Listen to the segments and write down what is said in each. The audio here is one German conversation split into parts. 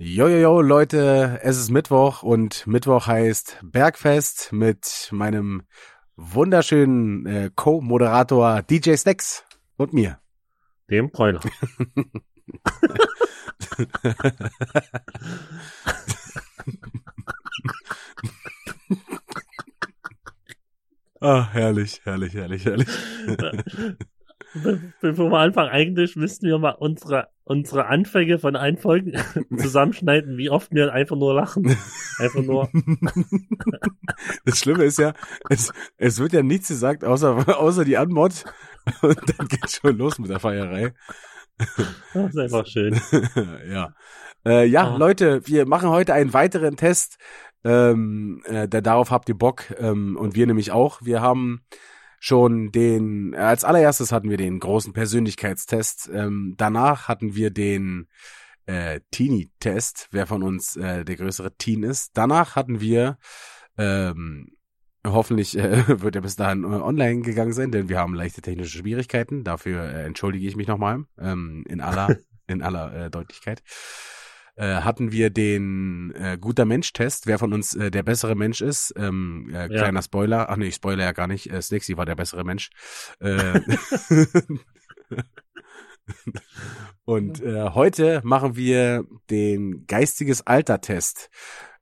Jojojo, Leute, es ist Mittwoch und Mittwoch heißt Bergfest mit meinem wunderschönen äh, Co-Moderator DJ Snacks und mir. Dem Bräuler. Ah, herrlich, herrlich, herrlich, herrlich. Be bevor wir anfangen, eigentlich müssten wir mal unsere, unsere Anfänge von allen Folgen zusammenschneiden, wie oft wir einfach nur lachen. Einfach nur. Das Schlimme ist ja, es, es wird ja nichts gesagt, außer, außer die Anmod. Und dann geht's schon los mit der Feierei. Das ist einfach schön. ja. Äh, ja, Ah. Leute, wir machen heute einen weiteren Test. Ähm, äh, da, darauf habt ihr Bock. Ähm, und wir nämlich auch. Wir haben schon den, äh, als allererstes hatten wir den großen Persönlichkeitstest. Ähm, danach hatten wir den äh, Teenie-Test, wer von uns äh, der größere Teen ist. Danach hatten wir, ähm, hoffentlich äh, wird er bis dahin äh, online gegangen sein, denn wir haben leichte technische Schwierigkeiten. Dafür äh, entschuldige ich mich nochmal ähm, in aller, in aller Deutlichkeit. Äh, hatten wir den äh, guter Mensch-Test, wer von uns äh, der bessere Mensch ist. Ähm, äh, Ja. kleiner Spoiler. Ach nee, ich spoiler ja gar nicht. Äh, Snixy war der bessere Mensch. Äh, Und äh, heute machen wir den geistiges Alter-Test.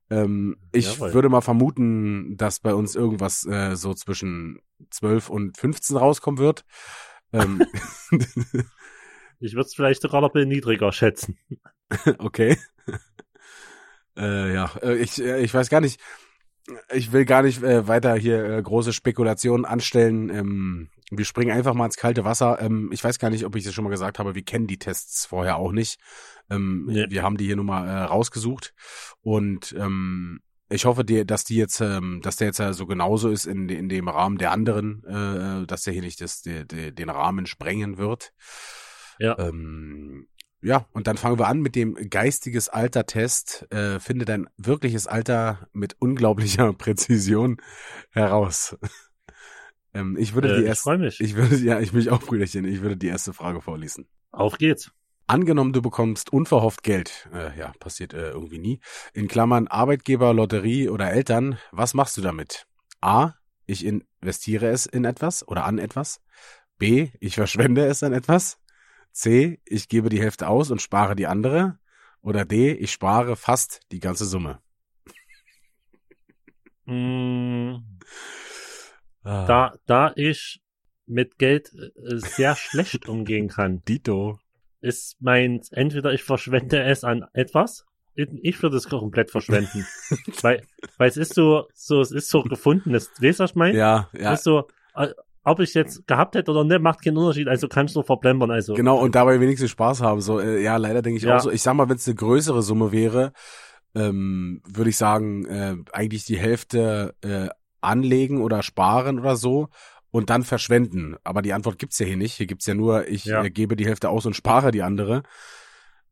Ähm, ich Jawohl. würde mal vermuten, dass bei uns irgendwas äh, so zwischen 12 und 15 rauskommen wird. Ähm, Ich würde es vielleicht sogar noch ein bisschen niedriger schätzen. okay. Äh, ja, äh, ich, äh, ich weiß gar nicht. Ich will gar nicht äh, weiter hier äh, große Spekulationen anstellen. Ähm, wir springen einfach mal ins kalte Wasser. Ähm, ich weiß gar nicht, ob ich das schon mal gesagt habe. Wir kennen die Tests vorher auch nicht. Ähm, Nee. Wir haben die hier nun mal äh, rausgesucht und ähm, ich hoffe, dir, dass die jetzt, ähm, dass der jetzt äh, so genauso ist in, in dem Rahmen der anderen, äh, dass der hier nicht das, de, de, den Rahmen sprengen wird. Ja. Ähm, ja, und dann fangen wir an mit dem geistiges Alter-Test. Äh, finde dein wirkliches Alter mit unglaublicher Präzision heraus. ähm, ich würde Äh, die ich erste, freue mich. ich würde, ja, ich mich auch, Brüderchen, ich würde die erste Frage vorlesen. Auf geht's. Angenommen, du bekommst unverhofft Geld. Äh, ja, passiert äh, irgendwie nie. In Klammern Arbeitgeber, Lotterie oder Eltern. Was machst du damit? A. Ich investiere es in etwas oder an etwas. B. Ich verschwende es an etwas. C. Ich gebe die Hälfte aus und spare die andere. Oder D. Ich spare fast die ganze Summe. Mm, Ah. da, da ich mit Geld äh, sehr schlecht umgehen kann, Dito. ist mein, entweder ich verschwende es an etwas, ich würde es komplett verschwenden. weil, weil es ist so, so, es ist so gefundenes, weißt du, was ich meine? Ja, Es ja. ist so, äh, ob ich jetzt gehabt hätte oder nicht, macht keinen Unterschied, also kannst du nur verblempern, also. Genau, und dabei wenigstens Spaß haben. So, äh, ja, leider denke ich Ja. auch so. Ich sag mal, wenn es eine größere Summe wäre, ähm, würde ich sagen, äh, eigentlich die Hälfte äh, anlegen oder sparen oder so und dann verschwenden. Aber die Antwort gibt's ja hier nicht. Hier gibt's ja nur, ich Ja. äh, gebe die Hälfte aus und spare die andere.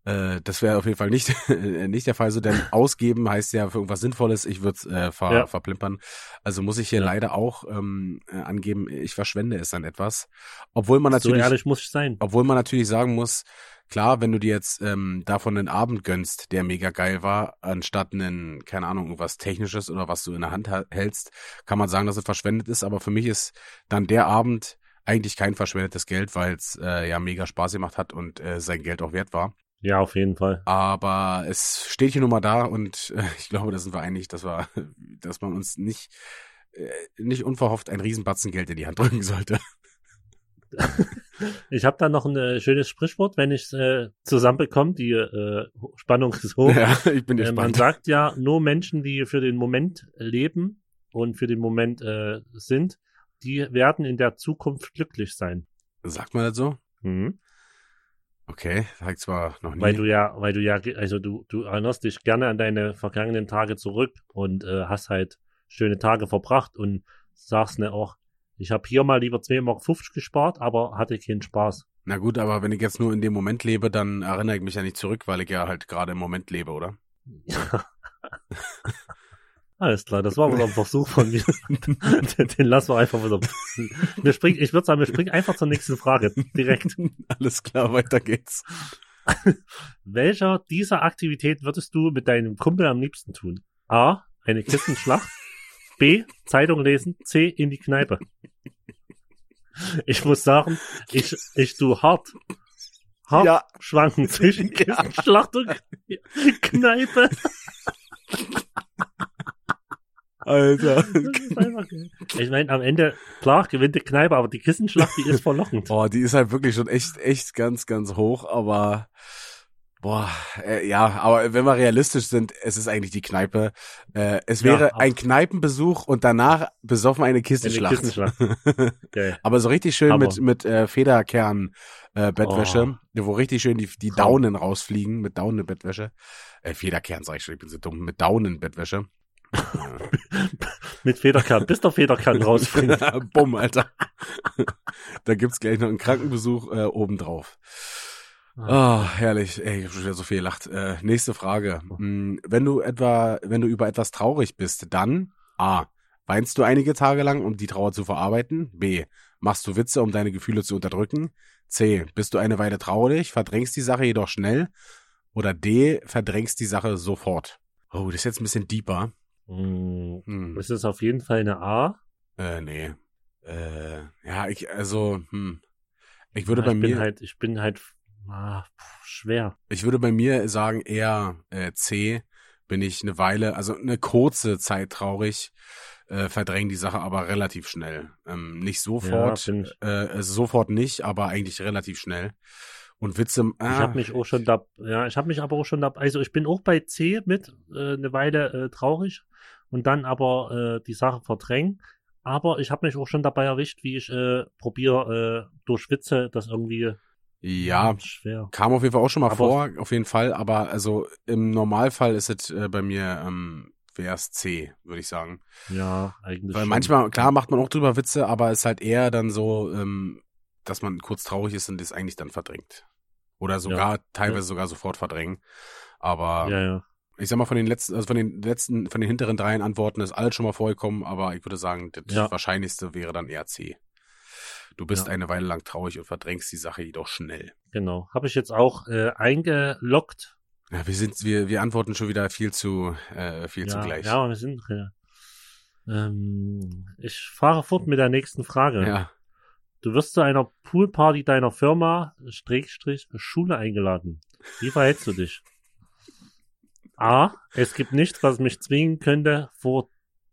Äh, das wäre auf jeden Fall nicht, nicht der Fall so, denn ausgeben heißt ja für irgendwas Sinnvolles, ich würde äh, ver, Ja. verplimpern. Also muss ich hier Ja. leider auch ähm, äh, angeben, ich verschwende es an etwas. Obwohl man so natürlich ehrlich muss ich sein. obwohl man natürlich sagen muss, klar, wenn du dir jetzt ähm, davon einen Abend gönnst, der mega geil war, anstatt einen, keine Ahnung, irgendwas Technisches oder was du in der Hand ha- hältst, kann man sagen, dass es verschwendet ist. Aber für mich ist dann der Abend eigentlich kein verschwendetes Geld, weil es äh, ja mega Spaß gemacht hat und äh, sein Geld auch wert war. Ja, auf jeden Fall. Aber es steht hier nun mal da und äh, ich glaube, da sind wir einig, dass wir, dass man uns nicht äh, nicht unverhofft ein Riesenbatzen Geld in die Hand drücken sollte. Ich habe da noch ein äh, schönes Sprichwort, wenn ich es äh, zusammenbekomme, die äh, Spannung ist hoch. Ja, ich bin Äh, man gespannt. sagt ja, nur Menschen, die für den Moment leben und für den Moment äh, sind, die werden in der Zukunft glücklich sein. Sagt man das so? Mhm. Okay, sag ich zwar noch nie. Weil du ja, weil du ja, also du, du erinnerst dich gerne an deine vergangenen Tage zurück und äh, hast halt schöne Tage verbracht und sagst ne auch, ich habe hier mal lieber 2,50 Mark gespart, aber hatte keinen Spaß. Na gut, aber wenn ich jetzt nur in dem Moment lebe, dann erinnere ich mich ja nicht zurück, weil ich ja halt gerade im Moment lebe, oder? Alles klar, das war wohl ein Versuch von mir. den, den lassen wir einfach wieder. Wir springen, ich würde sagen, wir springen einfach zur nächsten Frage. Direkt. Alles klar, weiter geht's. Welcher dieser Aktivität würdest du mit deinem Kumpel am liebsten tun? A. Eine Kissenschlacht. B. Zeitung lesen. C. In die Kneipe. Ich muss sagen, ich, ich tu hart, hart Ja. schwanken zwischen. Kissenschlacht und Kneipe. Alter. Einfach. Ich meine, am Ende, klar, gewinnt die Kneipe, aber die Kissenschlacht, die ist verlockend. Boah, die ist halt wirklich schon echt, echt ganz, ganz hoch, aber boah, äh, ja, aber wenn wir realistisch sind, es ist eigentlich die Kneipe. Äh, es Ja, wäre ab- ein Kneipenbesuch und danach besoffen eine Eine Kissenschlacht. Kissenschlacht. Geil. aber so richtig schön Aber- mit, mit äh, Federkern äh, Bettwäsche, Oh. wo richtig schön die, die. Daunen rausfliegen mit Daunen Bettwäsche. Äh, Federkern sag ich schon, ich bin so dumm, mit Daunen Bettwäsche. Mit Federkern, bis der Federkern rausspringt. Bumm, Alter. da gibt's gleich noch einen Krankenbesuch äh, obendrauf. Ah, herrlich. Ey, ich hab schon wieder so viel gelacht. Äh, nächste Frage. Hm, Wenn du etwa, wenn du über etwas traurig bist, dann A. Weinst du einige Tage lang, um die Trauer zu verarbeiten? B. Machst du Witze, um deine Gefühle zu unterdrücken? C. Bist du eine Weile traurig, verdrängst die Sache jedoch schnell? Oder D. Verdrängst die Sache sofort? Oh, das ist jetzt ein bisschen deeper. Hm. Das ist auf jeden Fall eine A. Äh, nee. Äh, ja, ich, also, hm. Ich würde Ja, bei ich mir, bin halt, ich bin halt ah, pf, schwer. ich würde bei mir sagen eher äh, C. Bin ich eine Weile, also eine kurze Zeit traurig, äh, verdrängen die Sache aber relativ schnell. Ähm, nicht sofort, Ja, äh, also sofort nicht, aber eigentlich relativ schnell. Und Witze, ah, Ich habe mich auch schon da, ja, ich habe mich aber auch schon da, also ich bin auch bei C mit äh, eine Weile äh, traurig und dann aber äh, die Sache verdrängen. Aber ich habe mich auch schon dabei erwischt, wie ich äh, probiere äh, durch Witze das irgendwie ja, Hm, schwer. kam auf jeden Fall auch schon mal Aber- vor, auf jeden Fall, aber also im Normalfall ist es äh, bei mir, ähm, wäre es C, würde ich sagen. Ja, eigentlich. Weil schon. manchmal, klar, macht man auch drüber Witze, aber es ist halt eher dann so, ähm, dass man kurz traurig ist und das eigentlich dann verdrängt. Oder sogar, teilweise sogar sofort verdrängen. Aber Ja, ja. Ich sag mal, von den letzten, also von den letzten, von den hinteren dreien Antworten ist alles schon mal vorgekommen, aber ich würde sagen, das Ja. Wahrscheinlichste wäre dann eher C. Du bist Ja. eine Weile lang traurig und verdrängst die Sache jedoch schnell. Genau. Habe ich jetzt auch äh, eingeloggt. Ja, wir sind, wir, wir antworten schon wieder viel zu, äh, viel zu ja, gleich. ja, wir sind. Ja. Ähm, ich fahre fort mit der nächsten Frage. ja. Du wirst zu einer Poolparty deiner Firma, Schrägstrich, Schule eingeladen. Wie verhältst du dich? A. Es gibt nichts, was mich zwingen könnte, vor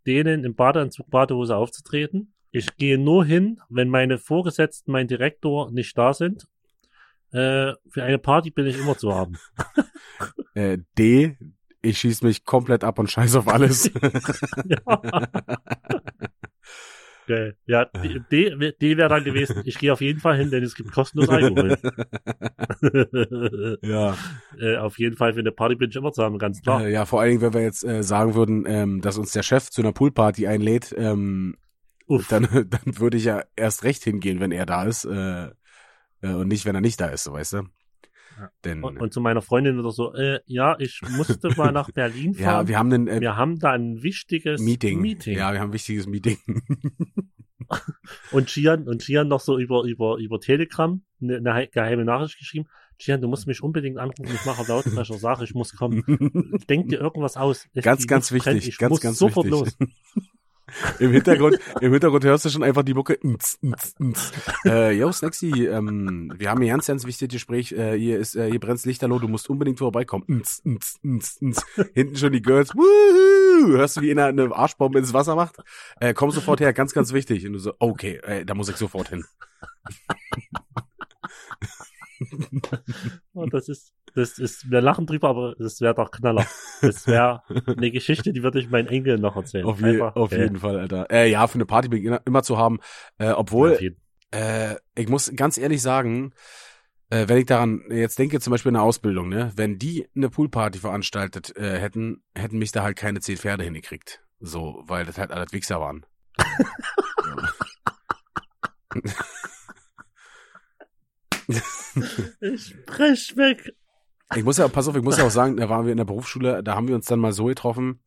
denen im Badeanzug, Badehose aufzutreten. Ich gehe nur hin, wenn meine Vorgesetzten, mein Direktor nicht da sind. Äh, für eine Party bin ich immer zu haben. Äh, D. Ich schieß mich komplett ab und scheiß auf alles. ja. Geil. Ja, D, D, D wäre dann gewesen, ich gehe auf jeden Fall hin, denn es gibt kostenlos Alkohol. ja. äh, auf jeden Fall für eine Party bin ich immer zu haben, ganz klar. Äh, ja, vor allen Dingen, wenn wir jetzt äh, sagen würden, ähm, dass uns der Chef zu einer Poolparty einlädt, ähm, dann, dann würde ich ja erst recht hingehen, wenn er da ist, äh, äh, und nicht, wenn er nicht da ist, so weißt du. Ja. Denn, Und, und zu meiner Freundin wieder so, äh, ja, ich musste mal nach Berlin ja, fahren. wir haben ein äh, wir haben da ein wichtiges Meeting. Meeting. Ja, wir haben ein wichtiges Meeting. Und Gian, und Gian noch so über, über, über Telegram eine, eine hei- geheime Nachricht geschrieben. Gian, du musst mich unbedingt anrufen, ich mache auf Lautsprecher, sage, ich muss kommen. Denk dir irgendwas aus. Ganz, ganz brennt, wichtig, ich ganz, muss ganz sofort wichtig. los. Im Hintergrund, im Hintergrund hörst du schon einfach die Mucke. Nz, nz, nz. Äh, yo, Snacksy, ähm, wir haben hier ganz, ganz wichtiges Gespräch. Äh, hier ist, äh, hier brennt's Lichterloh, du musst unbedingt vorbeikommen. Nz, nz, nz, nz. Hinten schon die Girls. Woohoo! Hörst du, wie einer eine Arschbombe ins Wasser macht? Äh, komm sofort her, ganz, ganz wichtig. Und du so, okay, äh, da muss ich sofort hin. Oh, das ist, das ist, wir lachen drüber, aber das wäre doch Knaller. Das wäre eine Geschichte, die würde ich meinen Enkeln noch erzählen. Auf, je, Einfach, auf äh, jeden Fall, Alter. Äh, ja, für eine Party bin ich immer, zu haben. Äh, obwohl, jeden- Äh, ich muss ganz ehrlich sagen, äh, wenn ich daran jetzt denke, zum Beispiel eine Ausbildung, ne, wenn die eine Poolparty veranstaltet äh, hätten, hätten mich da halt keine zehn Pferde hingekriegt. So, weil das halt alles Wichser waren. Ich brech weg. Ich muss ja, pass auf, ich muss ja auch sagen, da waren wir in der Berufsschule, da haben wir uns dann mal so getroffen,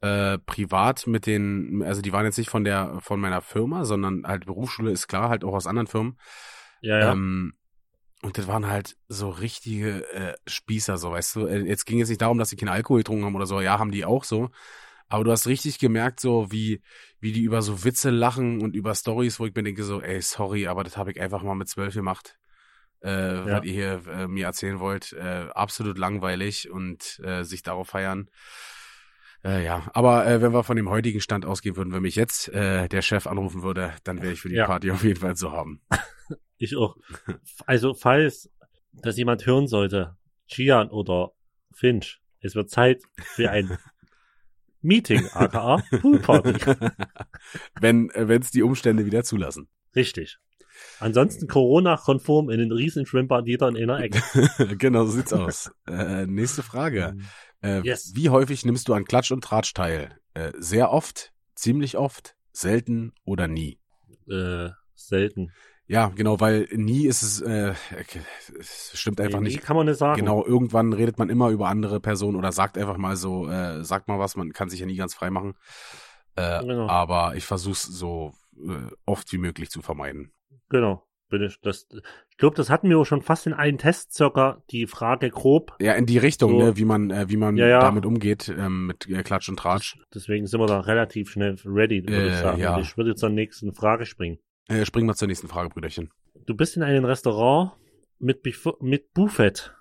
äh, privat mit den, also die waren jetzt nicht von der, von meiner Firma, sondern halt Berufsschule ist klar, halt auch aus anderen Firmen. Ja, ja. Ähm, und das waren halt so richtige äh, Spießer, so weißt du. Äh, Jetzt ging es nicht darum, dass sie keinen Alkohol getrunken haben oder so. Ja, haben die auch so. Aber du hast richtig gemerkt, so wie, wie die über so Witze lachen und über Stories, wo ich mir denke, so, ey, sorry, aber das habe ich einfach mal mit zwölf gemacht. Äh, Ja. was ihr hier äh, mir erzählen wollt. Äh, absolut langweilig und äh, sich darauf feiern. Äh, ja, aber äh, wenn wir von dem heutigen Stand ausgehen würden, wenn mich jetzt äh, der Chef anrufen würde, dann wäre ich für die Ja. Party auf jeden Fall so haben. Ich auch. Also, falls das jemand hören sollte, Gian oder Finch, es wird Zeit für ein Meeting, aka Poolparty. wenn äh, es die Umstände wieder zulassen. Richtig. Ansonsten Corona-konform in den riesen Schwimmbad jeder in einer Ecke. genau, so sieht's aus. Äh, nächste Frage. Äh, Yes. Wie häufig nimmst du an Klatsch und Tratsch teil? Äh, sehr oft, ziemlich oft, selten oder nie? Äh, selten. Ja, genau, weil nie ist es, äh, es stimmt einfach Nee, nicht. Kann man nicht sagen. Genau, irgendwann redet man immer über andere Personen oder sagt einfach mal so, äh, sagt mal was, man kann sich ja nie ganz frei machen. Äh, Genau. Aber ich versuche es so äh, oft wie möglich zu vermeiden. Genau. Bin ich, das, ich glaube, das hatten wir auch schon fast in einem Test circa die Frage grob. Ja, in die Richtung, So. ne, wie man, äh, wie man Ja, ja. damit umgeht, ähm, mit äh, Klatsch und Tratsch. Deswegen sind wir da relativ schnell ready, würde ich Äh, sagen. ja. Ich würde zur nächsten Frage springen. Äh, springen wir zur nächsten Frage, Brüderchen. Du bist in einem Restaurant mit, Bif- mit Buffet.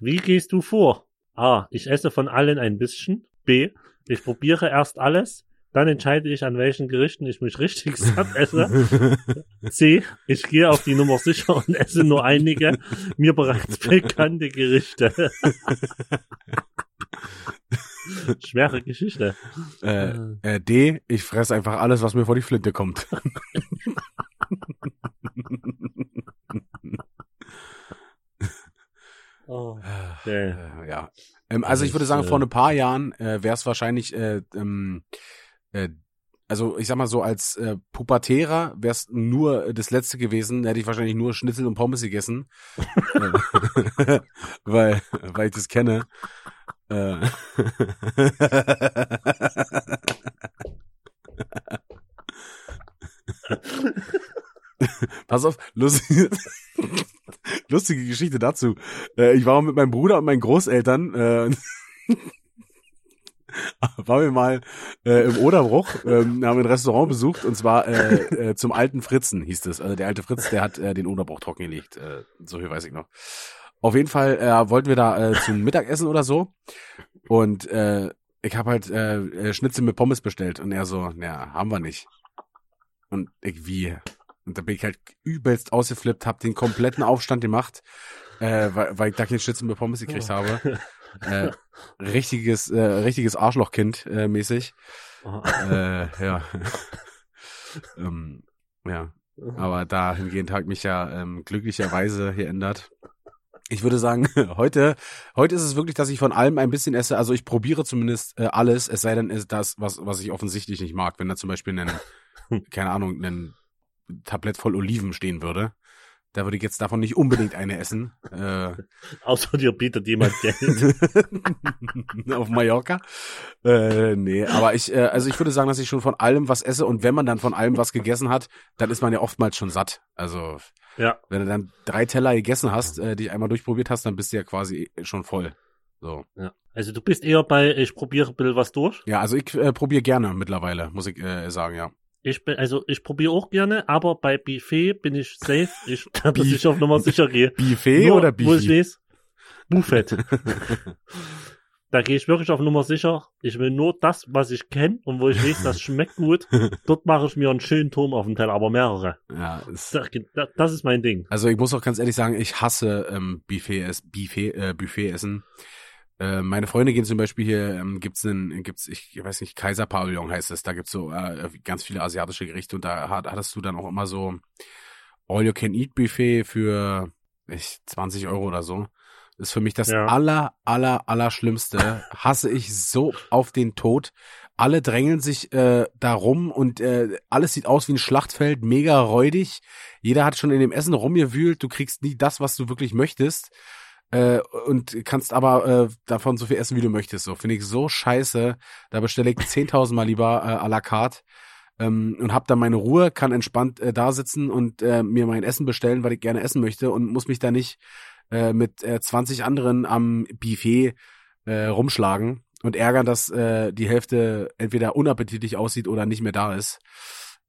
Wie gehst du vor? A. Ich esse von allen ein bisschen. B. Ich probiere erst alles. Dann entscheide ich, an welchen Gerichten ich mich richtig satt esse. C. Ich gehe auf die Nummer sicher und esse nur einige mir bereits bekannte Gerichte. Schwere Geschichte. äh, äh, D, ich fresse einfach alles, was mir vor die Flinte kommt. Oh, okay. Äh, ja. Ähm, also ich würde sagen, äh, vor ein paar Jahren äh, wäre es wahrscheinlich, äh, ähm, äh, also ich sag mal so, als äh, Pubertärer wäre es nur das Letzte gewesen, hätte ich wahrscheinlich nur Schnitzel und Pommes gegessen. Äh, weil, weil ich das kenne. Äh, Pass auf, lustige, lustige Geschichte dazu. Äh, ich war mit meinem Bruder und meinen Großeltern, äh, waren wir mal äh, im Oderbruch, ähm, haben ein Restaurant besucht und zwar äh, äh, zum alten Fritzen hieß es. Also der alte Fritz, der hat äh, den Oderbruch trockengelegt. Äh, so viel weiß ich noch. Auf jeden Fall äh, wollten wir da äh, zum Mittagessen oder so und äh, ich habe halt äh, äh, Schnitzel mit Pommes bestellt und er so, naja, haben wir nicht. Und ich wie? Und da bin ich halt übelst ausgeflippt, hab den kompletten Aufstand gemacht, äh, weil, weil ich da keinen Schnitzel mit Pommes gekriegt habe. Äh, richtiges, äh, richtiges Arschlochkind äh, mäßig. Oh, Äh, ja. ähm, ja. Aber dahingehend hat mich ja ähm, glücklicherweise geändert. Ich würde sagen, heute, heute ist es wirklich, dass ich von allem ein bisschen esse. Also ich probiere zumindest äh, alles, es sei denn, ist das, was, was ich offensichtlich nicht mag. Wenn da zum Beispiel ein, keine Ahnung, ein Tablett voll Oliven stehen würde, da würde ich jetzt davon nicht unbedingt eine essen. Äh, Außer dir bietet jemand Geld. auf Mallorca. Äh, nee, aber ich, äh, also ich würde sagen, dass ich schon von allem was esse und wenn man dann von allem was gegessen hat, dann ist man ja oftmals schon satt. Also Ja, wenn du dann drei Teller gegessen hast, äh, die einmal durchprobiert hast, dann bist du ja quasi schon voll. So. ja. Also du bist eher bei, ich probiere ein bisschen was durch. Ja, also ich äh, probiere gerne mittlerweile, muss ich äh, sagen, ja. Ich bin, also ich probiere auch gerne, aber bei Buffet bin ich safe. Ich, dass ich auf Nummer sicher gehe. Buffet Nur, oder Wo ich weiß, Buffet. da gehe ich wirklich auf Nummer sicher. Ich will nur das, was ich kenne und wo ich weiß, das schmeckt gut. Dort mache ich mir einen schönen Turm auf dem Teller, aber mehrere. ja, ist, Das, das ist mein Ding. Also ich muss auch ganz ehrlich sagen, ich hasse ähm, Buffet, Buffet, äh, Buffet essen. Äh, meine Freunde gehen zum Beispiel hier, ähm, gibt's einen, gibt's, ich weiß nicht, Kaiserpavillon heißt es, da gibt's so äh, ganz viele asiatische Gerichte und da hat, hattest du dann auch immer so All-You-Can-Eat-Buffet für ich, 20 Euro oder so. Das ist für mich das Ja. aller, aller, aller Schlimmste. Hasse ich so auf den Tod. Alle drängeln sich äh, darum und äh, alles sieht aus wie ein Schlachtfeld, mega räudig. Jeder hat schon in dem Essen rumgewühlt. Du kriegst nie das, was du wirklich möchtest. Äh, und kannst aber äh, davon so viel essen, wie du möchtest. So finde ich so scheiße. Da bestelle ich 10.000 Mal lieber äh, à la carte. ähm, und habe dann meine Ruhe, kann entspannt äh, da sitzen und äh, mir mein Essen bestellen, weil ich gerne essen möchte und muss mich da nicht äh, mit äh, 20 anderen am Buffet äh, rumschlagen und ärgern, dass äh, die Hälfte entweder unappetitlich aussieht oder nicht mehr da ist.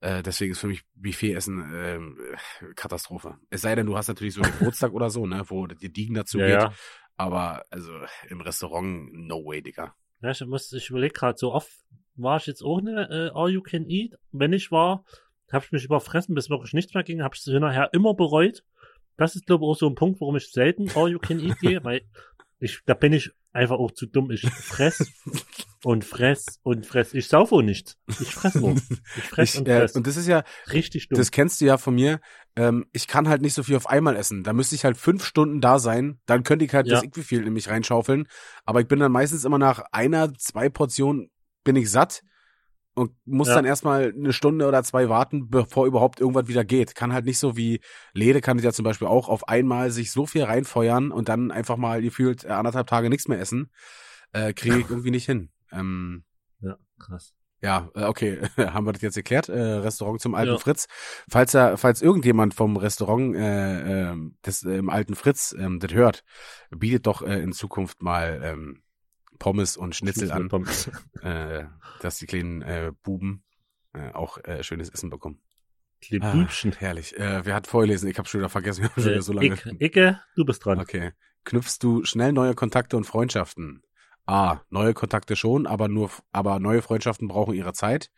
Äh, deswegen ist für mich Buffet-Essen äh, Katastrophe. Es sei denn, du hast natürlich so einen Geburtstag oder so, ne, wo die Diegen dazu Ja, geht. ja. Aber also im Restaurant, no way, Digga. Ja, ich muss, ich überlege gerade, so oft war ich jetzt auch eine äh, All You Can Eat. Wenn ich war, habe ich mich überfressen, bis wirklich nichts mehr ging, habe ich es hinterher immer bereut. Das ist, glaube ich, auch so ein Punkt, warum ich selten All You Can Eat gehe, weil ich, da bin ich einfach auch zu dumm. Ich fress und fress und fress. Ich saufe auch nicht. Ich fress nur. Ich fress Ich, und äh, fress. und das ist ja, Richtig dumm. das kennst du ja von mir. Ähm, ich kann halt nicht so viel auf einmal essen. Da müsste ich halt fünf Stunden da sein. Dann könnte ich halt Ja. das irgendwie viel in mich reinschaufeln. Aber ich bin dann meistens immer nach einer, zwei Portionen bin ich satt und muss Ja. dann erstmal eine Stunde oder zwei warten, bevor überhaupt irgendwas wieder geht. Kann halt nicht so wie Lede kann ich ja zum Beispiel auch auf einmal sich so viel reinfeuern und dann einfach mal gefühlt äh, anderthalb Tage nichts mehr essen. Äh, Kriege ich irgendwie nicht hin. Ähm, ja, krass. ja, äh, okay, haben wir das jetzt erklärt? Äh, Restaurant zum alten Ja. Fritz. Falls da, falls irgendjemand vom Restaurant äh, ähm, des äh, im alten Fritz ähm, das hört, bietet doch äh, in Zukunft mal ähm, Pommes und Schnitzel an, Pommes. äh, dass die kleinen äh, Buben äh, auch äh, schönes Essen bekommen. Ah, Bübchen. herrlich. Äh, wer hat vorgelesen? Ich habe schon wieder vergessen. Wir haben schon Äh, wieder so lange. Icke, Icke, du bist dran. Okay. Knüpfst du schnell neue Kontakte und Freundschaften? A. Neue Kontakte schon, aber nur, aber neue Freundschaften brauchen ihre Zeit.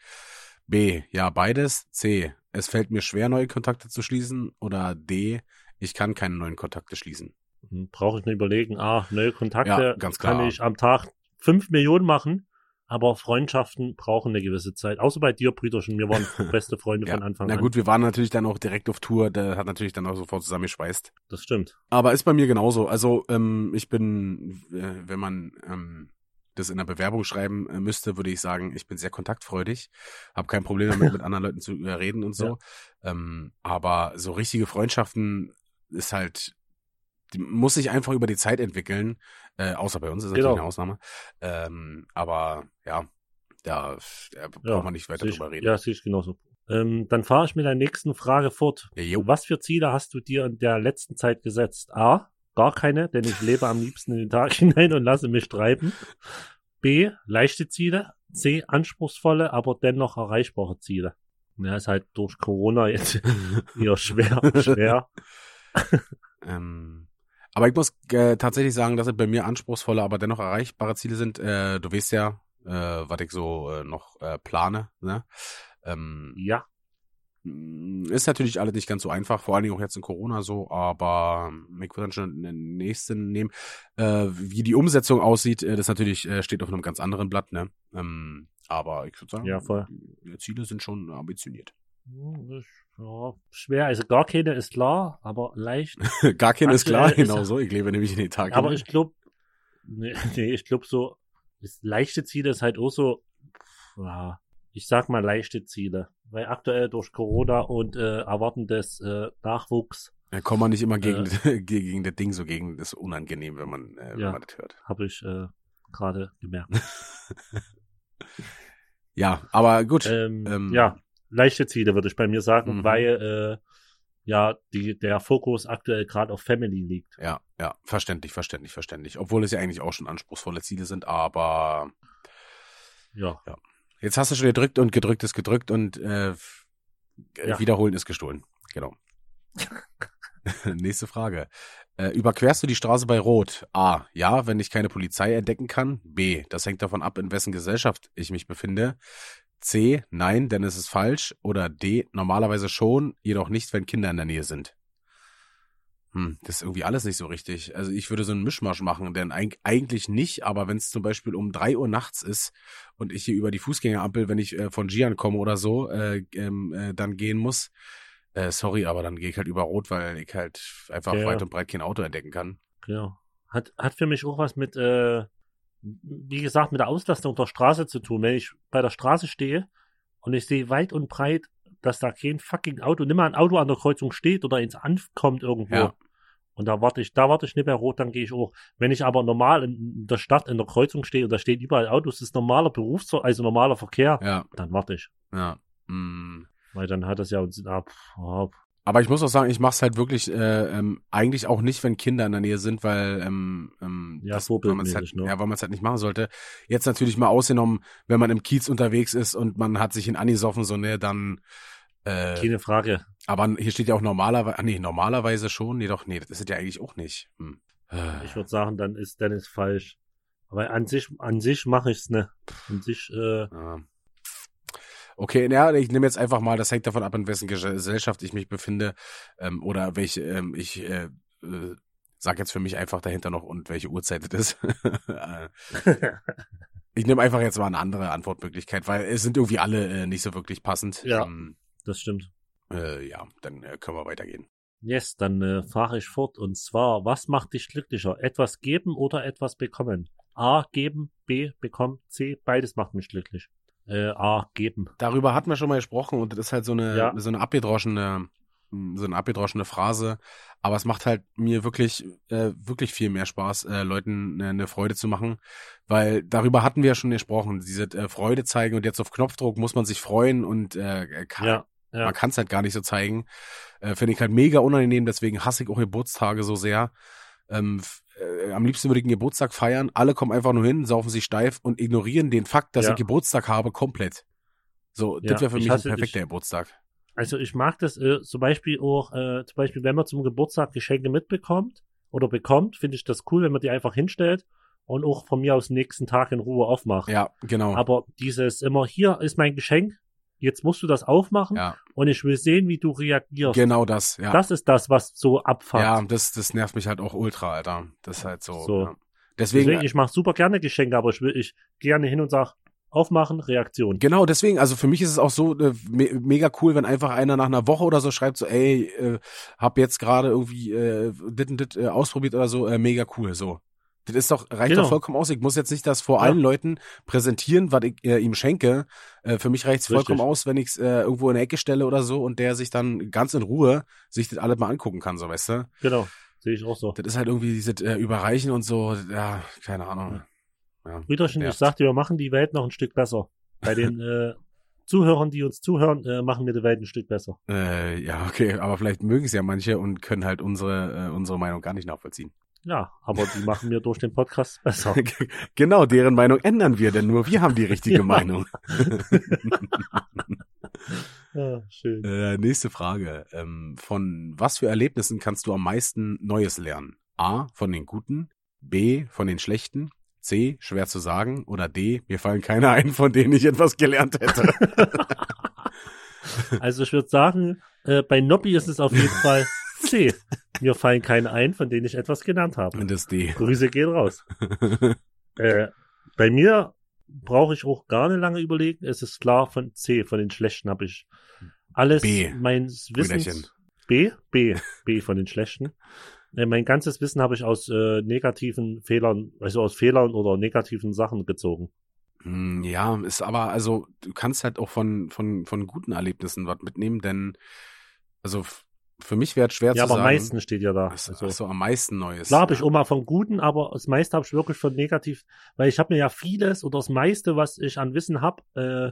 B. Ja, beides. C. Es fällt mir schwer, neue Kontakte zu schließen. Oder D. Ich kann keine neuen Kontakte schließen. Hm, Brauche ich mir überlegen, ah, neue Kontakte Ja, ganz klar. kann ich am Tag fünf Millionen machen, aber Freundschaften brauchen eine gewisse Zeit. Außer bei dir, Brüderchen, wir waren beste Freunde Ja. von Anfang Na an. gut, wir waren natürlich dann auch direkt auf Tour. Da hat natürlich dann auch sofort zusammengeschweißt. Das stimmt. Aber ist bei mir genauso. Also ähm, ich bin, äh, wenn man ähm, das in der Bewerbung schreiben äh, müsste, würde ich sagen, ich bin sehr kontaktfreudig, habe kein Problem damit, mit anderen Leuten zu äh, reden und so. Ähm, aber so richtige Freundschaften ist halt, die muss sich einfach über die Zeit entwickeln. Äh, außer bei uns ist natürlich Genau. eine Ausnahme. Ähm, aber ja, da, da braucht Ja, man nicht weiter ich- drüber reden. Ja, sehe ich genauso. Ähm, dann fahre ich mit der nächsten Frage fort. Jo. Was für Ziele hast du dir in der letzten Zeit gesetzt? A. Gar keine, denn ich lebe am liebsten in den Tag hinein und lasse mich treiben. B. Leichte Ziele. C. Anspruchsvolle, aber dennoch erreichbare Ziele. Ja, ist halt durch Corona jetzt eher schwer, schwer. Ähm, aber ich muss äh, tatsächlich sagen, dass es bei mir anspruchsvolle, aber dennoch erreichbare Ziele sind. Äh, du weißt ja, äh, was ich so äh, noch äh, plane. Ne? Ähm, Ja, mh, ist natürlich alles nicht ganz so einfach, vor allen Dingen auch jetzt in Corona so, aber ich würde dann schon den nächsten nehmen. Äh, wie die Umsetzung aussieht, äh, das natürlich äh, steht auf einem ganz anderen Blatt. Ne? Ähm, aber ich würde sagen, Ja, voll. die Ziele sind schon ambitioniert. Ist, ja, schwer. Also gar keine ist klar, aber leicht. Gar keine ist klar, genau so. Ich lebe nämlich in den Tag. Aber ich glaube, nee, nee, ich glaube so, das leichte Ziele ist halt auch so, ja, ich sag mal leichte Ziele. Weil aktuell durch Corona und äh, erwartendes äh, Nachwuchs Da kommt man nicht immer gegen, gegen das Ding so gegen, das ist unangenehm, wenn man, äh, wenn Ja. man das hört. habe ich äh, gerade gemerkt. Ja, aber gut. ähm, ähm, ja, leichte Ziele würde ich bei mir sagen, Mhm. weil äh, ja die, der Fokus aktuell gerade auf Family liegt. Ja, ja, verständlich, verständlich, verständlich. Obwohl es ja eigentlich auch schon anspruchsvolle Ziele sind, aber Ja, jetzt hast du schon gedrückt und gedrückt ist gedrückt und äh, äh, Ja. wiederholen ist gestohlen. Genau. Nächste Frage. Äh, überquerst du die Straße bei Rot? A. Ja, wenn ich keine Polizei entdecken kann. B. Das hängt davon ab, in wessen Gesellschaft ich mich befinde. C. Nein, denn es ist falsch. Oder D. Normalerweise schon, jedoch nicht, wenn Kinder in der Nähe sind. Hm, das ist irgendwie alles nicht so richtig. Also ich würde so einen Mischmasch machen, denn eig eigentlich nicht, aber wenn es zum Beispiel um drei Uhr nachts ist und ich hier über die Fußgängerampel, wenn ich äh, von Gian komme oder so, äh, ähm, äh, dann gehen muss, äh, sorry, aber dann gehe ich halt über Rot, weil ich halt einfach Ja. weit und breit kein Auto entdecken kann. Genau. Hat, hat für mich auch was mit, äh, wie gesagt, mit der Auslastung der Straße zu tun. Wenn ich bei der Straße stehe und ich sehe weit und breit, dass da kein fucking Auto, nimmer ein Auto an der Kreuzung steht oder ins Ankommt irgendwo. Ja. Und da warte ich, da warte ich nicht bei Rot, dann gehe ich hoch. Wenn ich aber normal in der Stadt in der Kreuzung stehe und da stehen überall Autos, das ist normaler Berufs, also normaler Verkehr, Ja, dann warte ich. ja. Mm. Weil dann hat das ja uns ab. ab. Aber ich muss auch sagen, ich mache es halt wirklich äh, ähm, eigentlich auch nicht, wenn Kinder in der Nähe sind, weil ähm, ähm, Ja, das, weil man's halt, ne? ja, weil man es halt nicht machen sollte. Jetzt natürlich mal ausgenommen, wenn man im Kiez unterwegs ist und man hat sich in Anisoffen so ne, dann äh, Keine Frage. aber hier steht ja auch normalerweise, ah, nee, normalerweise schon, nee doch, nee, das ist ja eigentlich auch nicht. Hm. Ich würde sagen, dann ist Dennis falsch. Aber an sich, an sich mache ich's ne. An sich, äh, Ja. Okay, ja, ich nehme jetzt einfach mal, das hängt davon ab, in wessen Gesellschaft ich mich befinde ähm, oder welche, ähm, ich äh, äh, sag jetzt für mich einfach dahinter noch und welche Uhrzeit es ist. Ich nehme einfach jetzt mal eine andere Antwortmöglichkeit, weil es sind irgendwie alle äh, nicht so wirklich passend. Ja. Ähm, das stimmt. äh, ja, dann äh, können wir weitergehen. Yes, dann äh, fahre ich fort. Und zwar, was macht dich glücklicher? Etwas geben oder etwas bekommen? A, geben, B, bekommen, C, beides macht mich glücklich. Äh, A, geben. Darüber hatten wir schon mal gesprochen und das ist halt so eine, Ja. so eine abgedroschene, so eine abgedroschene Phrase. Aber es macht halt mir wirklich, äh, wirklich viel mehr Spaß, äh, Leuten äh, eine Freude zu machen. Weil darüber hatten wir ja schon gesprochen. Diese äh, Freude zeigen und jetzt auf Knopfdruck muss man sich freuen und äh, kann, Ja, ja. man kann es halt gar nicht so zeigen. Äh, Finde ich halt mega unangenehm, deswegen hasse ich auch Geburtstage so sehr. Ähm, äh, am liebsten würde ich einen Geburtstag feiern. Alle kommen einfach nur hin, saufen sich steif und ignorieren den Fakt, dass Ja. ich Geburtstag habe, komplett. So, Ja, das wäre für ich mich hasse- ein perfekter ich- Geburtstag. Also ich mag das äh, zum Beispiel auch, äh, zum Beispiel, wenn man zum Geburtstag Geschenke mitbekommt oder bekommt, finde ich das cool, wenn man die einfach hinstellt und auch von mir aus nächsten Tag in Ruhe aufmacht. Ja, genau. Aber dieses immer, hier ist mein Geschenk, jetzt musst du das aufmachen ja, und ich will sehen, wie du reagierst. genau das, ja. Das ist das, was so abfuckt. ja, das, das nervt mich halt auch ultra, Alter. Das ist halt so. So. Ja. Deswegen, Deswegen, ich mache super gerne Geschenke, aber ich will ich gerne hin und sag, aufmachen, Reaktion. Genau, deswegen, also für mich ist es auch so äh, me mega cool, wenn einfach einer nach einer Woche oder so schreibt, so, ey, äh, hab jetzt gerade irgendwie äh, dit und dit äh, ausprobiert oder so, äh, mega cool, so. Das ist doch, reicht Genau. doch vollkommen aus. Ich muss jetzt nicht das vor Ja. allen Leuten präsentieren, was ich äh, ihm schenke. Äh, für mich reicht's vollkommen Richtig. aus, wenn ich's äh, irgendwo in der Ecke stelle oder so und der sich dann ganz in Ruhe sich das alles mal angucken kann, so, weißt du? Genau, sehe ich auch so. Das ist halt irgendwie dieses äh, Überreichen und so, ja, keine Ahnung. Ja. Brüderchen, ich sagte, wir machen die Welt noch ein Stück besser. Bei den äh, Zuhörern, die uns zuhören, äh, machen wir die Welt ein Stück besser. Äh, ja, okay, aber vielleicht mögen es ja manche und können halt unsere, äh, unsere Meinung gar nicht nachvollziehen. Ja, aber die machen wir durch den Podcast besser. genau, deren Meinung ändern wir, denn nur wir haben die richtige Ja. Meinung. Ja, schön. äh, nächste Frage. Ähm, von was für Erlebnissen kannst du am meisten Neues lernen? A, von den guten, B, von den schlechten, C, schwer zu sagen, oder D, mir fallen keine ein, von denen ich etwas gelernt hätte. Also ich würde sagen, äh, bei Nobby ist es auf jeden Fall C. Mir fallen keine ein, von denen ich etwas genannt habe. Und das D. Grüße gehen raus. Äh, bei mir brauche ich auch gar nicht lange überlegen. Es ist klar von C, von den schlechten habe ich alles B. meines Brüderchen. Wissens. B, B, B von den schlechten. Äh, mein ganzes Wissen habe ich aus äh, negativen Fehlern, also aus Fehlern oder negativen Sachen gezogen. Hm, Ja, ist aber, also, du kannst halt auch von, von, von guten Erlebnissen was mitnehmen, denn, also, für mich wäre es schwer Ja, zu aber am sagen. meisten steht ja da. Ach Also, ach so, am meisten Neues. Klar habe ich ja. auch mal von guten, aber das meiste habe ich wirklich von negativ, weil ich habe mir ja vieles oder das meiste, was ich an Wissen habe, äh,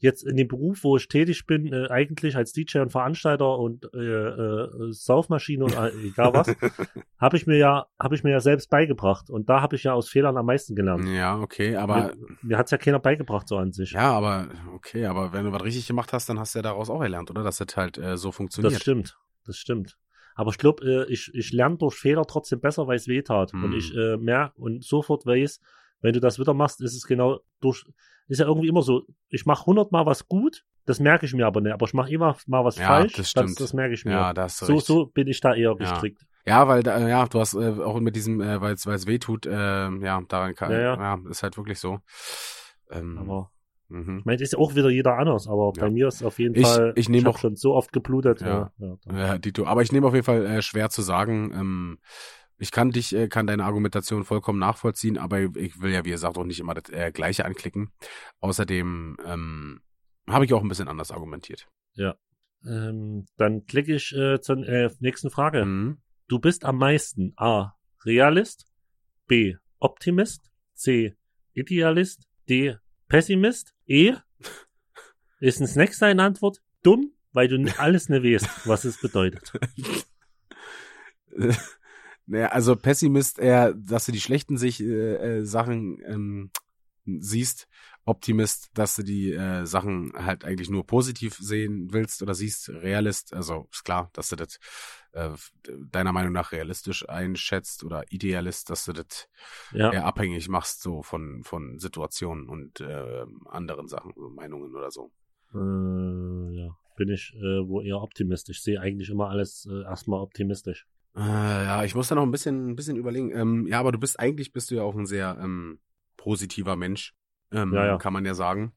jetzt in dem Beruf, wo ich tätig bin, äh, eigentlich als DJ und Veranstalter und äh, äh, Saufmaschine und äh, egal was, habe ich mir ja, habe ich mir ja selbst beigebracht und da habe ich ja aus Fehlern am meisten gelernt. Ja, okay, aber, mir mir hat's ja keiner beigebracht so an sich. ja, aber, okay, aber wenn du was richtig gemacht hast, dann hast du ja daraus auch erlernt, oder? Dass das halt äh, so funktioniert. das stimmt, das stimmt. Aber ich glaube, äh, ich, ich lerne durch Fehler trotzdem besser, weil es weh tat. Hm. Und ich äh, merke und sofort weiß, wenn du das wieder machst, ist es genau durch, ist ja irgendwie immer so, ich mache hundertmal was gut, das merke ich mir aber nicht, aber ich mache immer mal was Ja, falsch, das stimmt. das merke ich mir. Ja, da hast du so, recht. so bin ich da eher Ja. gestrickt. Ja, weil da, ja, du hast äh, auch mit diesem, äh, weil es weil es weh tut, äh, ja, daran kann, Ja, ja, ja. ist halt wirklich so. Ähm, Aber mhm. ich meine, ist ja auch wieder jeder anders, aber Ja. bei mir ist auf jeden Ich- Fall, ich nehme hab auch- schon so oft geblutet. Ja. Ja, ja, Ja, Dito. Aber ich nehme auf jeden Fall äh, schwer zu sagen. Ähm, ich kann dich, äh, kann deine Argumentation vollkommen nachvollziehen, aber ich will ja, wie gesagt, auch nicht immer das äh, Gleiche anklicken. Außerdem ähm, habe ich auch ein bisschen anders argumentiert. ähm, dann klicke ich äh, zur äh, nächsten Frage. Mhm. Du bist am meisten A. Realist, B. Optimist, C. Idealist, D. Pessimist, E. Ist ein Snack deine Antwort? Dumm, weil du nicht alles nicht weißt, was es bedeutet. naja, also Pessimist eher, dass du die schlechten sich, äh, äh, Sachen ähm, siehst. Optimist, dass du die äh, Sachen halt eigentlich nur positiv sehen willst oder siehst. Realist, also ist klar, dass du das äh, deiner Meinung nach realistisch einschätzt oder Idealist, dass du das Ja. eher abhängig machst so von von Situationen und äh, anderen Sachen, so Meinungen oder so. Äh, ja, bin ich äh, wohl eher optimistisch. Ich sehe eigentlich immer alles äh, erstmal optimistisch. Ja, ich muss da noch ein bisschen, ein bisschen überlegen. Ähm, ja, aber du bist eigentlich bist du ja auch ein sehr ähm, positiver Mensch, ähm, Ja, ja. kann man ja sagen.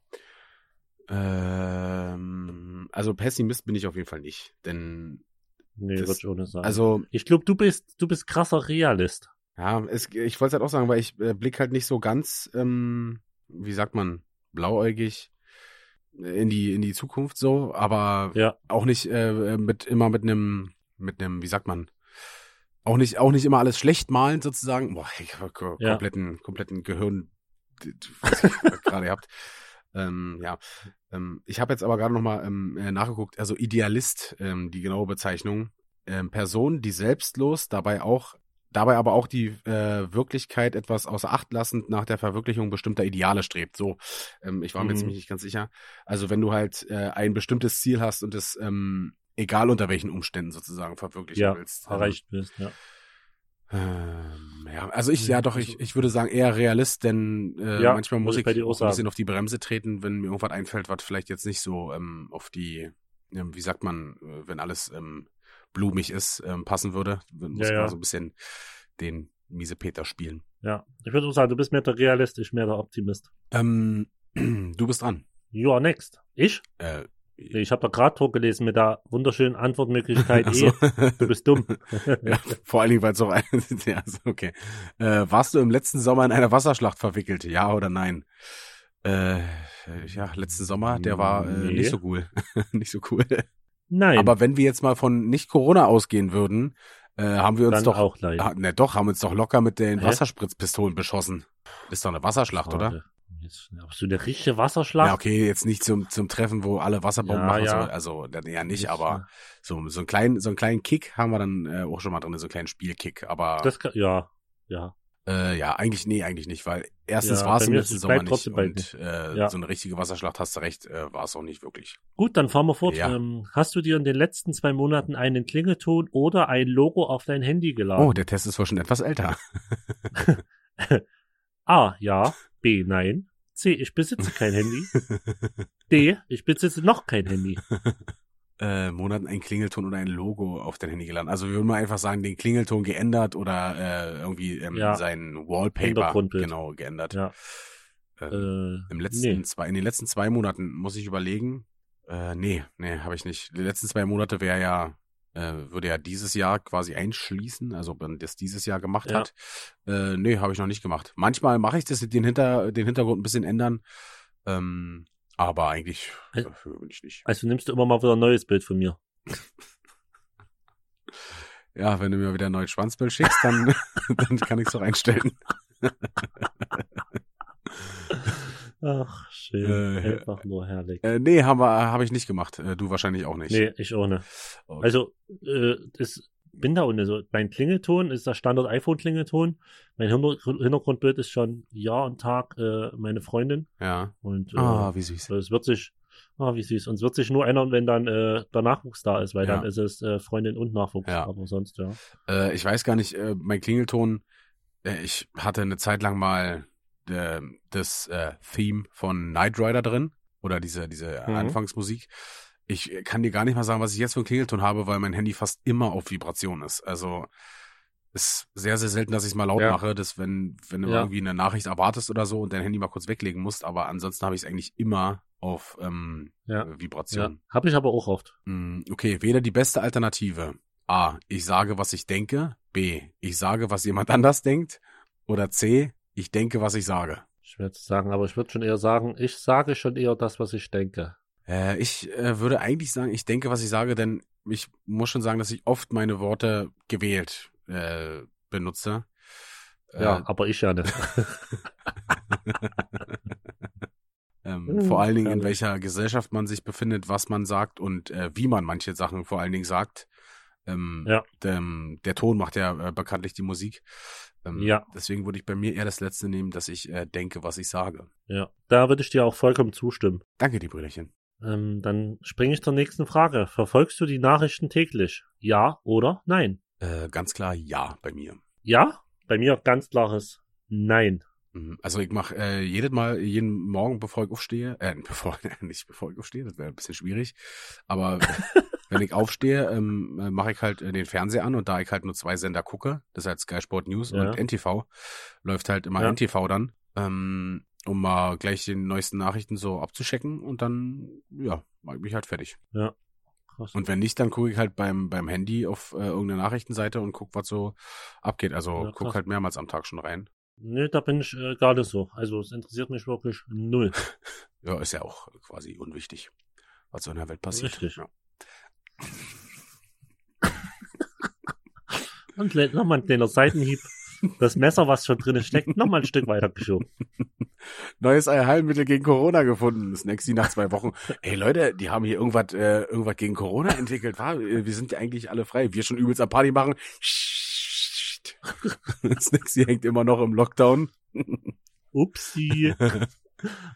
Ähm, also Pessimist bin ich auf jeden Fall nicht, denn Nee, Das- ich auch nicht sagen. also ich glaube, du bist, du bist krasser Realist. ja, es, ich wollte es halt auch sagen, weil ich äh, blick halt nicht so ganz, ähm, wie sagt man, blauäugig in die in die Zukunft so, aber Ja. auch nicht äh, mit immer mit einem mit einem, wie sagt man, auch nicht auch nicht immer alles schlecht malen sozusagen. Boah, ich hab ko- Ja. kompletten kompletten Gehirn was ihr gerade habt. Ähm, ja, ähm, ich habe jetzt aber gerade noch mal ähm, äh, nachgeguckt. Also Idealist, ähm, die genaue Bezeichnung, ähm, Person, die selbstlos dabei auch dabei aber auch die äh, Wirklichkeit etwas außer Acht lassend nach der Verwirklichung bestimmter Ideale strebt. So, ähm, ich war mir jetzt Mhm. nicht ganz sicher. Also wenn du halt äh, ein bestimmtes Ziel hast und es ähm, egal unter welchen Umständen sozusagen verwirklichen Ja, willst. erreicht bist, ja. Ähm, ja, also ich, Ja, ja doch, also- ich, ich würde sagen eher Realist, denn äh, Ja, manchmal muss würde ich ich ein bisschen auf die Bremse treten, wenn mir irgendwas einfällt, was vielleicht jetzt nicht so ähm, auf die, ähm, wie sagt man, äh, wenn alles ähm, blumig ist, ähm, passen würde. Muss Ja, man ja. so ein bisschen den miese Peter spielen. Ja. Ich würde sagen, du bist mehr der Realist, ich mehr der Optimist. Ähm, du bist dran. You are next. Ich? Äh, Ich habe da gerade vorgelesen mit der wunderschönen Antwortmöglichkeit ach so. E. Du bist dumm. ja, vor allen Dingen, weil es auch ein, ja, okay. Äh, warst du im letzten Sommer in einer Wasserschlacht verwickelt? Ja oder nein? Äh, ja, letzten Sommer, der war äh, Nee. nicht so cool. nicht so cool. Nein, Aber wenn wir jetzt mal von nicht Corona ausgehen würden, äh, haben wir uns dann doch, auch leid. ah, ne, doch, haben uns doch locker mit den Hä? Wasserspritzpistolen beschossen. Ist doch eine Wasserschlacht, oder? Jetzt, so eine richtige Wasserschlacht? Ja, okay, jetzt nicht zum, zum Treffen, wo alle Wasserbomben Ja, machen, ja. So, also dann eher nicht, aber so, so einen kleinen, so einen kleinen Kick haben wir dann äh, auch schon mal drin, so einen kleinen Spielkick. Aber Das kann, ja, ja. Äh, ja, eigentlich, nee, eigentlich nicht, weil erstens Ja, war es im letzten Sommer nicht und äh, Ja. so eine richtige Wasserschlacht, hast du recht, äh, war es auch nicht wirklich. Gut, dann fahren wir fort. Ja. Ähm, hast du dir in den letzten zwei Monaten einen Klingelton oder ein Logo auf dein Handy geladen? Oh, der Test ist wohl schon etwas älter. A, ja. B, nein. C, ich besitze kein Handy. D, ich besitze noch kein Handy. äh, Monaten ein Klingelton oder ein Logo auf dein Handy geladen. Also wir würden mal einfach sagen, den Klingelton geändert oder äh, irgendwie ähm, Ja. sein Wallpaper genau geändert. Ja. Ähm, Äh, Im letzten nee. zwei, in den letzten zwei Monaten muss ich überlegen. Äh, nee, nee, habe ich nicht. Die letzten zwei Monate wäre ja, äh, würde ja dieses Jahr quasi einschließen, also wenn das dieses Jahr gemacht Ja. hat. Äh, nee, habe ich noch nicht gemacht. Manchmal mache ich das den, Hinter, den Hintergrund ein bisschen ändern. Ähm, aber eigentlich Also- dafür bin ich nicht. Also nimmst du immer mal wieder ein neues Bild von mir. Ja, wenn du mir wieder ein neues Schwanzbild schickst, dann, dann kann ich es doch einstellen. Ach, schön. Äh, Einfach nur herrlich. Äh, nee, habe hab ich nicht gemacht. Äh, du wahrscheinlich auch nicht. Nee, ich auch nicht. Okay. Also, äh, das bin da ohne so. Mein Klingelton ist der Standard iPhone-Klingelton. Mein Hinter Hintergrundbild ist schon Jahr und Tag äh, meine Freundin. ja. Und äh, Ah, wie süß. es wird sich, ah, wie süß. Und es wird sich nur ändern, wenn dann äh, der Nachwuchs da ist, weil Ja. dann ist es äh, Freundin und Nachwuchs. Ja. Aber sonst, ja. Äh, ich weiß gar nicht, äh, mein Klingelton, äh, ich hatte eine Zeit lang mal äh, das äh, Theme von Knight Rider drin oder diese, diese Mhm. Anfangsmusik. Ich kann dir gar nicht mal sagen, was ich jetzt für einen Klingelton habe, weil mein Handy fast immer auf Vibration ist. Also ist sehr, sehr selten, dass ich es mal laut Ja. mache, dass wenn, wenn du Ja. irgendwie eine Nachricht erwartest oder so und dein Handy mal kurz weglegen musst, aber ansonsten habe ich es eigentlich immer auf ähm, Ja. äh, ja. Vibration. Habe ich aber auch oft. Mm, Okay, weder die beste Alternative. A. Ich sage, was ich denke. B. Ich sage, was jemand anders denkt. Oder C. Ich denke, was ich sage. Schwer zu sagen, aber ich würde schon eher sagen, ich sage schon eher das, was ich denke. Äh, ich äh, würde eigentlich sagen, ich denke, was ich sage, denn ich muss schon sagen, dass ich oft meine Worte gewählt äh, benutze. Ja, Äh, aber ich ja nicht. ähm, vor allen Dingen in welcher Gesellschaft man sich befindet, was man sagt und äh, wie man manche Sachen vor allen Dingen sagt. Ähm, Ja. dem, der Ton macht ja äh, bekanntlich die Musik. Ähm, Ja. Deswegen würde ich bei mir eher das letzte nehmen, dass ich äh, denke, was ich sage. Ja, da würde ich dir auch vollkommen zustimmen. Danke, die Brüderchen. Ähm, dann springe ich zur nächsten Frage. Verfolgst du die Nachrichten täglich? Ja oder nein? Äh, ganz klar ja bei mir. Ja? Bei mir ganz klares Nein. Mhm. Also ich mache äh, jedes Mal, jeden Morgen, bevor ich aufstehe, äh, bevor, nicht bevor ich aufstehe, das wäre ein bisschen schwierig, aber wenn ich aufstehe, ähm, äh, mache ich halt äh, den Fernseher an und da ich halt nur zwei Sender gucke, das ist halt Sky Sport News Ja. und NTV, läuft halt immer Ja. NTV dann, ähm, um mal gleich die neuesten Nachrichten so abzuchecken und dann, ja, mache ich mich halt fertig. Krass. Und wenn nicht, dann gucke ich halt beim, beim Handy auf äh, irgendeine Nachrichtenseite und guck, was so abgeht. Also Ja, guck krass. halt mehrmals am Tag schon rein. Nee, da bin ich äh, gar nicht so. Also es interessiert mich wirklich null. Ja, ist ja auch quasi unwichtig, was so in der Welt passiert. Richtig. Ja. Und nochmal ein kleiner Seitenhieb. Das Messer, was schon drin steckt, nochmal ein Stück weiter geschoben. Neues Heilmittel gegen Corona gefunden. Snacksy nach zwei Wochen. Hey Leute, die haben hier irgendwas, äh, irgendwas gegen Corona entwickelt. Äh, Wir sind ja eigentlich alle frei. Wir schon übelst am Party machen. Snacksy hängt immer noch im Lockdown. Upsi.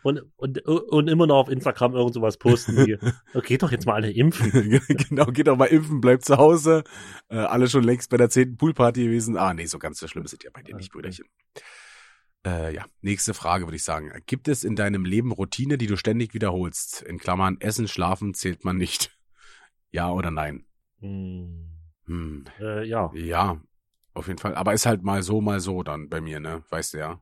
Und, und, und immer noch auf Instagram irgend sowas posten wie, oh, geht doch jetzt mal alle impfen. genau, geht doch mal impfen, bleibt zu Hause. Äh, alle schon längst bei der zehnten Poolparty gewesen. Ah, nee, so ganz so schlimm es ja bei dir nicht. Brüderchen. Äh, ja, nächste Frage würde ich sagen. Gibt es in deinem Leben Routine, die du ständig wiederholst? In Klammern, Essen, Schlafen zählt man nicht. Ja oder nein? Hm, Hm, äh, ja. ja, auf jeden Fall. Aber ist halt mal so, mal so dann bei mir, ne? Weißt du ja.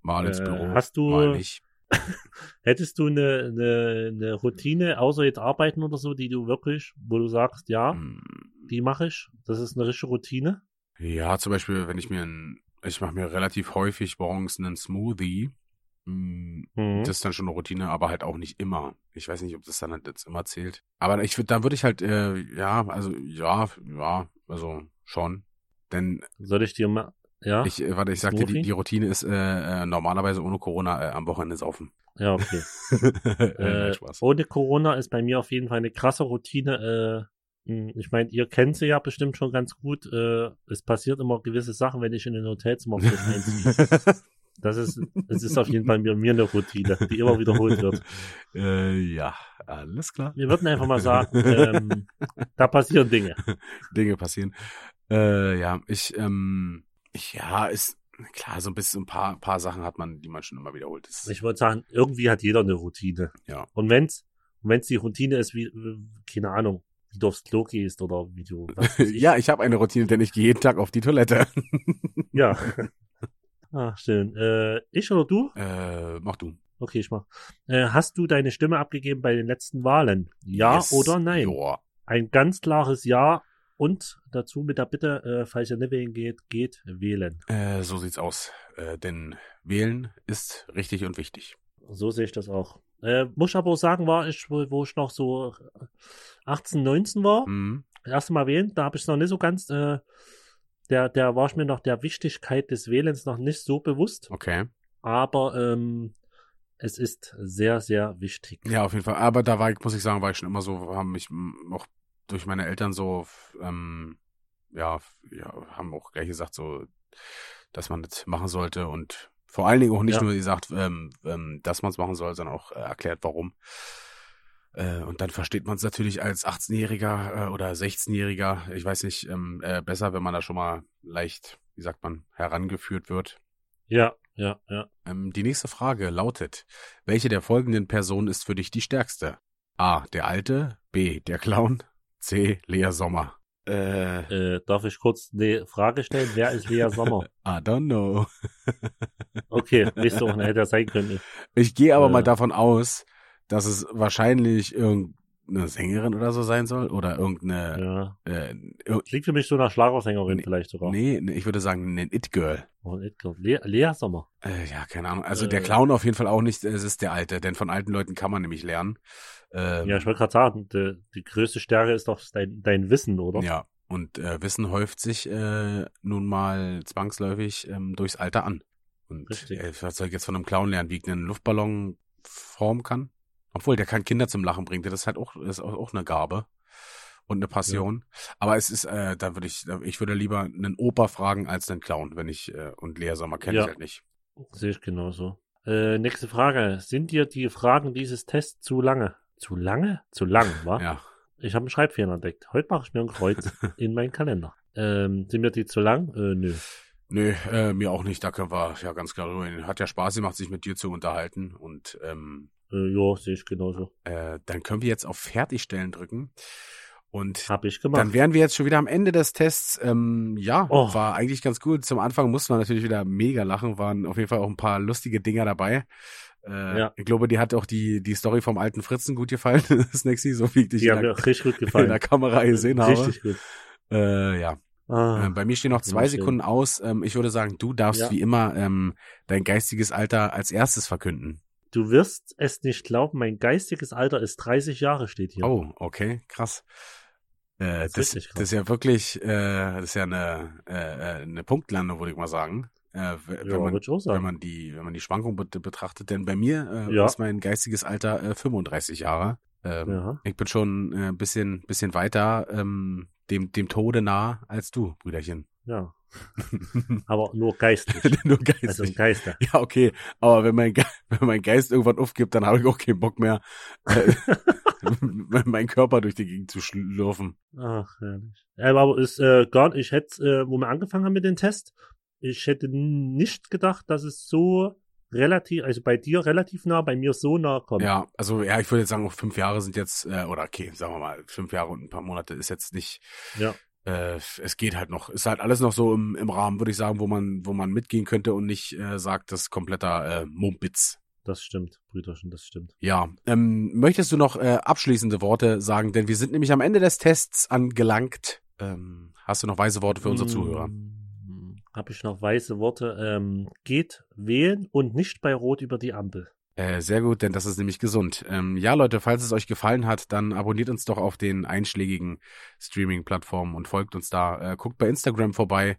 Mal ins Äh, Büro, hast du- mal nicht. Hättest du eine, eine, eine Routine, außer jetzt arbeiten oder so, die du wirklich, wo du sagst, ja, Hm, die mache ich, das ist eine richtige Routine? Ja, zum Beispiel, wenn ich mir ein, ich mache mir relativ häufig morgens einen Smoothie. Hm, Mhm. Das ist dann schon eine Routine, aber halt auch nicht immer. Ich weiß nicht, ob das dann halt jetzt immer zählt. Aber ich würde, dann würde ich halt, äh, ja, also ja, ja, also schon. Denn Soll ich dir mal, ja? ich, äh, warte, ich sagte, die, die Routine ist äh, äh, normalerweise ohne Corona äh, am Wochenende saufen. ja, okay. äh, Äh, ohne Corona ist bei mir auf jeden Fall eine krasse Routine. Mh, ich meine, ihr kennt sie ja bestimmt schon ganz gut. Es passiert immer gewisse Sachen, wenn ich in ein Hotelzimmer einziehe. Das ist, es ist auf jeden Fall mir, mir eine Routine, die immer wiederholt wird. äh, ja, alles klar. Wir würden einfach mal sagen, ähm, da passieren Dinge. Dinge passieren. Äh, ja, ich, ähm, ich, ja, ist klar, so ein bisschen ein paar, paar Sachen hat man, die man schon immer wiederholt. Das, Ich würde sagen, irgendwie hat jeder eine Routine. Ja. Und wenn's, und wenn's die Routine ist, wie, keine Ahnung, wie du aufs Klo gehst oder wie du, ich. ja, ich habe eine Routine, denn ich gehe jeden Tag auf die Toilette. Ja. Ah, schön. Äh, ich oder du? äh, mach du. Okay, ich mach. Äh, hast du deine Stimme abgegeben bei den letzten Wahlen? Ja Yes. oder nein? Joa. Ein ganz klares Ja und dazu mit der Bitte, äh, falls ihr nicht wählen geht, geht wählen. Äh, so sieht's aus. Äh, denn wählen ist richtig und wichtig. So sehe ich das auch. Äh, muss ich aber auch sagen, war ich, wo, ich noch so 18, 19 war, Mhm. das erste Mal wählen, da habe ich noch nicht so ganz, äh, der, der war ich mir noch der Wichtigkeit des Wählens noch nicht so bewusst, Okay. aber ähm, es ist sehr, sehr wichtig. Ja, auf jeden Fall. Aber da war ich, muss ich sagen, war ich schon immer so, haben mich auch durch meine Eltern so, ähm, ja, ja, haben auch gleich gesagt, so, dass man das machen sollte und vor allen Dingen auch nicht Ja. nur gesagt, ähm, ähm, dass man es machen soll, sondern auch äh, erklärt, warum. Äh, und dann versteht man es natürlich als 18-Jähriger äh, oder 16-Jähriger, ich weiß nicht, ähm, äh, besser, wenn man da schon mal leicht, wie sagt man, herangeführt wird. Ja, ja, ja. Ähm, die nächste Frage lautet, welche der folgenden Personen ist für dich die stärkste? A. Der Alte, B. Der Clown, C. Lea Sommer. Äh, Äh, darf ich kurz eine Frage stellen? Wer ist Lea Sommer? I don't know. Okay, weißt du, hätte er sein können. Ich gehe aber Äh. mal davon aus, dass es wahrscheinlich irgendeine Sängerin oder so sein soll oder irgendeine, Ja. äh, ir Klingt für mich so nach Schlagersängerin Nee, vielleicht sogar. nee, nee, ich würde sagen, ein It-Girl. Oh, nicht glaub. Lea, Lea Sommer. Äh, ja, keine Ahnung. Also Äh. der Clown auf jeden Fall auch nicht, es ist der Alte, denn von alten Leuten kann man nämlich lernen. Ähm, Ja, ich wollte gerade sagen, die, die größte Stärke ist doch dein, dein Wissen, oder? Ja, und äh, Wissen häuft sich äh, nun mal zwangsläufig ähm, durchs Alter an. Und Richtig. äh, was soll ich jetzt von einem Clown lernen, wie ich einen Luftballon formen kann? Obwohl, der kann Kinder zum Lachen bringen. Das ist halt auch, ist auch, auch eine Gabe und eine Passion. Aber es ist, äh, da würde ich, ich würde lieber einen Opa fragen als einen Clown, wenn ich, äh, und Lea Sommer kenne Ja. ich halt nicht. Sehe ich genauso. Äh, nächste Frage. Sind dir die Fragen dieses Tests zu lange? Zu lange? Zu lang, wa? Ja. Ich habe einen Schreibfehler entdeckt. Heute mache ich mir ein Kreuz in meinen Kalender. Ähm, sind mir die zu lang? Äh, nö. Nö, äh, mir auch nicht. Da können wir ja ganz klar drüber reden. Hat ja Spaß gemacht, sich mit dir zu unterhalten. Und ähm, Äh, ja, sehe ich genauso. äh, dann können wir jetzt auf Fertigstellen drücken. Und Habe ich gemacht. dann wären wir jetzt schon wieder am Ende des Tests. Ähm, ja, Oh. war eigentlich ganz gut. Zum Anfang mussten wir natürlich wieder mega lachen. Waren auf jeden Fall auch ein paar lustige Dinger dabei. Äh, Ja. Ich glaube, dir hat auch die, die Story vom alten Fritzen gut gefallen, Snacksy, so wie ich dich die in der, richtig gut in gefallen. der Kamera gesehen habe. Richtig gut. Äh, ja. Ah, Äh, bei mir stehen noch zwei Immer schön. Sekunden aus. Ähm, ich würde sagen, du darfst Ja. wie immer ähm, dein geistiges Alter als erstes verkünden. du wirst es nicht glauben, mein geistiges Alter ist 30 Jahre, steht hier. Oh, okay, krass. Äh, Das ist das, richtig das ist ja wirklich, äh, das ist ja eine, äh, äh, eine Punktlandung, würde ich mal sagen. Äh, w- ja, wenn, man, wenn man die, wenn man die Schwankung bet- betrachtet, denn bei mir äh, Ja. ist mein geistiges Alter äh, 35 Jahre. Ähm, Ja. Ich bin schon äh, ein bisschen, bisschen weiter ähm, dem, dem Tode nah als du, Brüderchen. Ja. Aber nur geistlich. Nur geistig. also im Geiste. Ja, okay. Aber wenn mein, Ge wenn mein Geist irgendwann aufgibt, dann habe ich auch keinen Bock mehr, äh, meinen Körper durch die Gegend zu schlürfen. Ach, herrlich. Aber ist äh, gar nicht, ich hätte, äh, wo wir angefangen haben mit dem Test, ich hätte nicht gedacht, dass es so relativ, also bei dir relativ nah, bei mir so nah kommt. Ja, also ja, ich würde jetzt sagen, fünf Jahre sind jetzt, äh, oder okay, sagen wir mal, fünf Jahre und ein paar Monate ist jetzt nicht, Ja. äh, es geht halt noch. Ist halt alles noch so im, im Rahmen, würde ich sagen, wo man, wo man mitgehen könnte und nicht äh, sagt, das ist kompletter äh, Mumpitz. Das stimmt, Brüderchen, das stimmt. Ja, ähm, möchtest du noch äh, abschließende Worte sagen? Denn wir sind nämlich am Ende des Tests angelangt. Ähm, hast du noch weise Worte für unsere Zuhörer? Habe ich noch weiße Worte. Ähm, geht wählen und nicht bei Rot über die Ampel. Äh, sehr gut, denn das ist nämlich gesund. Ähm, ja, Leute, falls es euch gefallen hat, dann abonniert uns doch auf den einschlägigen Streaming-Plattformen und folgt uns da. Äh, guckt bei Instagram vorbei.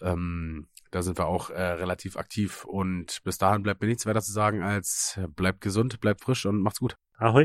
Ähm, da sind wir auch äh, relativ aktiv. Und bis dahin bleibt mir nichts weiter zu sagen als äh, bleibt gesund, bleibt frisch und macht's gut. Ahoi.